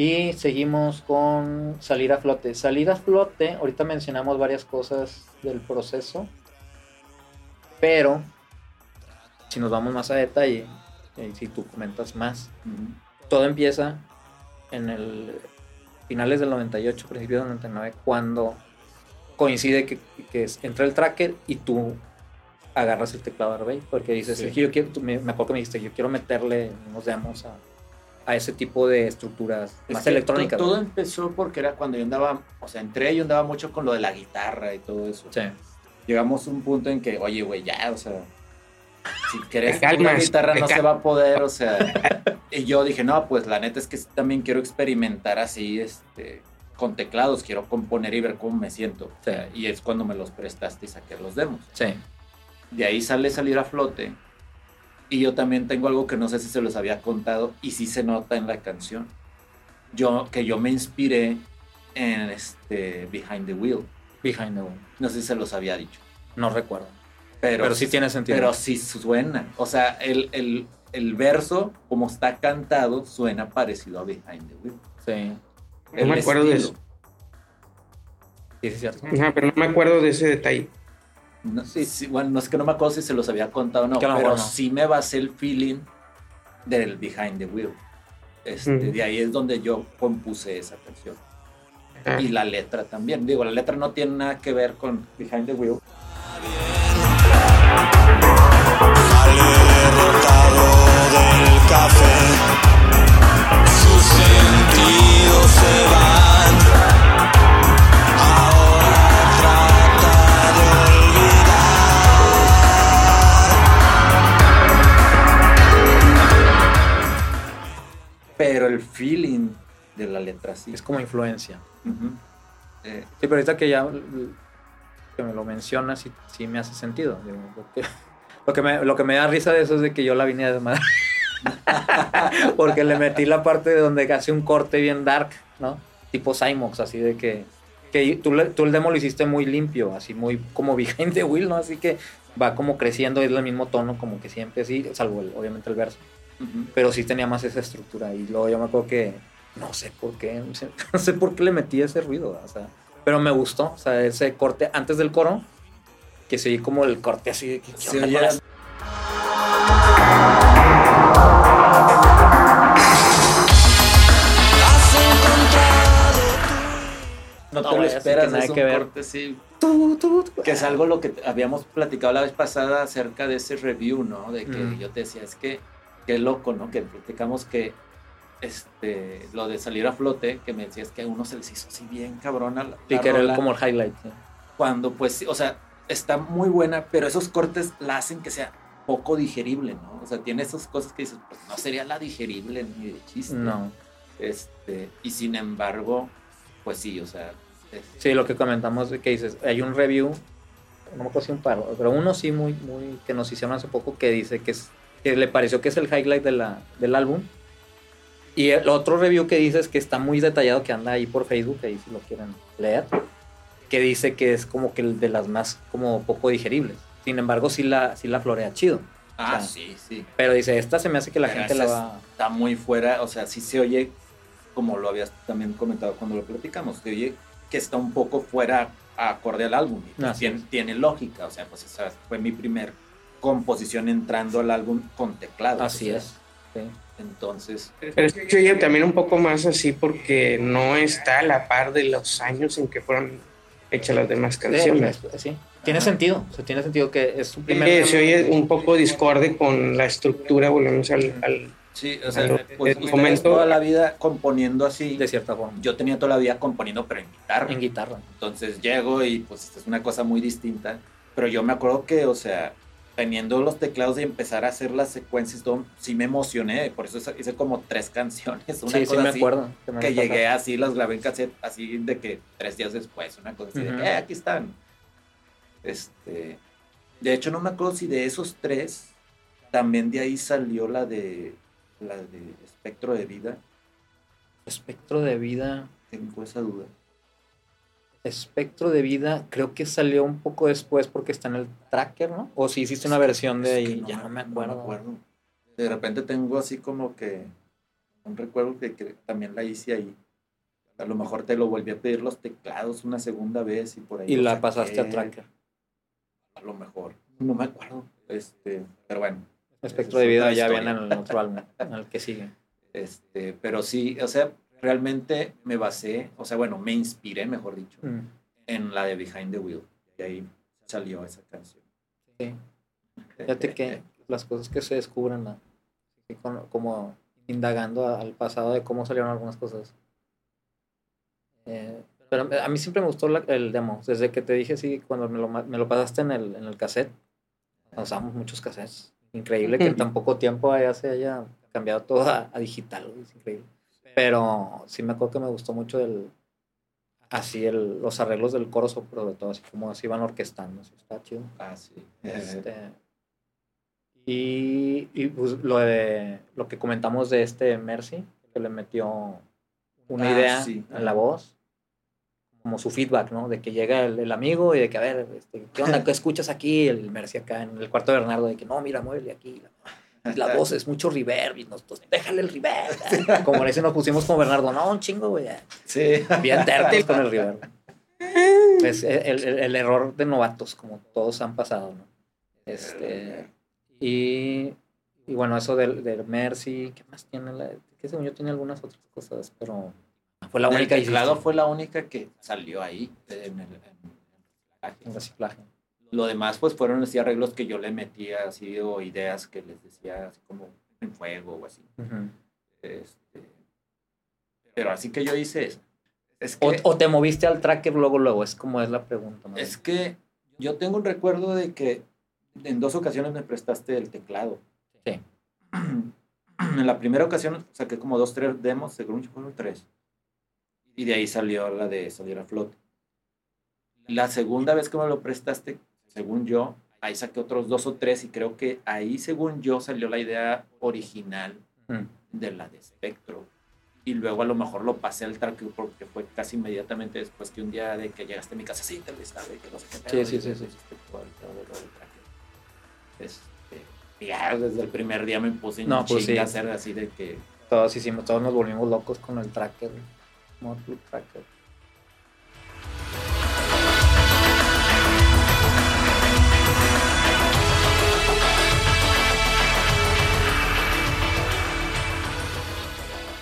Y seguimos con salir a flote. Salir a flote, ahorita mencionamos varias cosas del proceso, pero si nos vamos más a detalle, y si tú comentas más, todo empieza en el finales del 98, principios del 99, cuando coincide que, que entra el tracker y tú agarras el teclado Arbey, porque dices, yo quiero, me, acuerdo que me dijiste, yo quiero meterle unos demos a, a ese tipo de estructuras más electrónicas. Todo, empezó porque era cuando yo andaba, o sea, entré yo andaba mucho con lo de la guitarra y todo eso. Sí. Llegamos a un punto en que, oye, güey, ya, o sea, si querés una guitarra no se va a poder, o sea. y yo dije, no, pues la neta es que también quiero experimentar así, este, con teclados, quiero componer y ver cómo me siento. O sea, y es cuando me los prestaste y saqué los demos. Sí. De ahí sale salir a flote y yo también tengo algo que no sé si se los había contado y sí se nota en la canción. Yo, que yo me inspiré en este Behind the Wheel. Behind the Wheel. No sé si se los había dicho. No recuerdo. Pero, pero sí tiene sentido. Pero sí suena. O sea, el, el, el verso, como está cantado, suena parecido a Behind the Wheel. Sí. No me acuerdo de eso. Sí, es cierto. pero no me acuerdo de ese detalle. No, sí, bueno, no es que no me acuerdo si se los había contado o no, pero sí me basé el feeling del Behind the Wheel. Este, De ahí es donde yo compuse esa canción. Ah. Y la letra también. Digo, la letra no tiene nada que ver con Behind the Wheel. del café, Es como influencia. Eh, sí, pero ahorita que ya que me lo mencionas, sí, sí me hace sentido. lo, que, me, lo que me da risa de eso es de que yo la vine de madre. Porque le metí la parte de donde hace un corte bien dark, ¿no? Tipo Cymox, así de que, que tú, tú, el demo lo hiciste muy limpio, así muy como behind the wheel, ¿no? Así que va como creciendo, es el mismo tono como que siempre así, salvo obviamente el verso pero sí tenía más esa estructura. Y luego yo me acuerdo que, no sé por qué, no sé por qué le metí ese ruido, o sea, pero me gustó, o sea, ese corte antes del coro, que se oye como el corte así de que... Se oye... No te lo esperas, nada que ver. Corte, sí. que es algo lo que habíamos platicado la vez pasada acerca de ese review, ¿no? De que yo te decía, es que qué loco, ¿no? Que platicamos que este, lo de salir a flote, que me decías que a uno se les hizo así bien cabrona. La, sí, que era como el highlight. Cuando, pues, o sea, está muy buena, pero esos cortes la hacen que sea poco digerible, ¿no? O sea, tiene esas cosas que dices, pues no sería la digerible ni de chiste. No. Este, y sin embargo, pues sí, o sea. Sí, lo que comentamos, que dices, hay un review, no me acuerdo si un par, pero uno sí muy, muy, que nos hicieron hace poco que dice que es que le pareció que es el highlight de la, del álbum. Y el otro review que dice es que está muy detallado, que anda ahí por Facebook, ahí si lo quieren leer, que dice que es como que el de las más como poco digeribles. Sin embargo, sí la, sí la florea chido. Ah, sí, sí. Pero dice, esta se me hace que la gente la va... Está muy fuera, o sea, sí se oye, como lo habías también comentado cuando lo platicamos, se oye que está un poco fuera acorde al álbum. Pues tiene, tiene, lógica, o sea, pues esa fue mi primer composición entrando al álbum con teclado. Así es. Entonces. Pero es que oye también un poco más así porque no está a la par de los años en que fueron hechas las demás canciones. Sí, tiene sentido. O sea, tiene sentido que es su primer. se oye un poco discorde con la estructura, volvemos al. sí, o sea, pues, toda la vida componiendo así. De cierta forma. Yo tenía toda la vida componiendo, pero en guitarra. En guitarra. Entonces llego y pues es una cosa muy distinta. Pero yo me acuerdo que, o sea, teniendo los teclados y empezar a hacer las secuencias, sí me emocioné, por eso hice como tres canciones, una sí, sí me acuerdo. Que, llegué así, las grabé en cassette, así de que tres días después, una cosa así de que, eh, aquí están. Este, de hecho, no me acuerdo si de esos tres, también de ahí salió la de, la de Espectro de Vida. Espectro de Vida. Tengo esa duda. Espectro de vida, creo que salió un poco después porque está en el tracker, ¿no? O si hiciste una versión de ahí, ya no me acuerdo. De repente tengo así como que un recuerdo que, que, también la hice ahí. A lo mejor te lo volví a pedir los teclados una segunda vez y por ahí. Y la pasaste a Tracker. A lo mejor. No me acuerdo. Este, pero bueno. Espectro de vida ya viene en el otro álbum, en el que sigue. Este, pero sí, o sea, realmente me basé, o sea, bueno, me inspiré, mejor dicho, mm. en la de Behind the Wheel. Y ahí salió esa canción. Sí. Fíjate que las cosas que se descubren, como indagando al pasado de cómo salieron algunas cosas. Eh, pero a mí siempre me gustó el demo. Desde que te dije, sí, cuando me lo, me lo pasaste en el, en el cassette, usamos muchos cassettes. Increíble que en tan poco tiempo ya se haya cambiado todo a, digital, es increíble. Pero sí me acuerdo que me gustó mucho el, así el, los arreglos del coro, sobre todo, así como así van orquestando, así está chido. Ah, sí. Este, y, y pues, lo, de, lo que comentamos de este Mercy, que le metió una ah, idea en la voz, como su feedback, ¿no? De que llega el, amigo y de que, a ver, este, ¿qué onda? ¿Qué escuchas aquí? El Mercy acá en el cuarto de Bernardo, de que, no, mira, muévele aquí. La, voz es mucho reverb y nos, pues, déjale el reverb. Como le dicen, nos pusimos como Bernardo, no, un chingo, güey. Sí. Bien tértil con el reverb. Es el, el, el, error de novatos, como todos han pasado, ¿no? Este, y, y bueno, eso del, del Mercy, ¿qué más tiene? La, que según yo tiene algunas otras cosas, pero fue la única. El teclado fue la única que salió ahí en el, en reciclaje. Lo demás, pues fueron así arreglos que yo le metía, así, o ideas que les decía, así como en fuego o así. este, pero así que yo hice eso. Es que, o, te moviste al tracker luego, luego, es como es la pregunta. Es que yo tengo un recuerdo de que en dos ocasiones me prestaste el teclado. Sí. En la primera ocasión saqué como dos, tres demos, según yo fueron tres. Y de ahí salió la de salir a flote. La segunda vez que me lo prestaste, según yo, ahí saqué otros dos o tres y creo que ahí, según yo, salió la idea original mm. de la de Spectro. Y luego a lo mejor lo pasé al track porque fue casi inmediatamente después que un día de que llegaste a mi casa, sí, te lo estaba, que no sé qué. Sí, sí, sí. sí. Este, ya desde el primer día me puse no, pues sí. a hacer así de que... Todos hicimos, todos nos volvimos locos con el tracker, Tracker.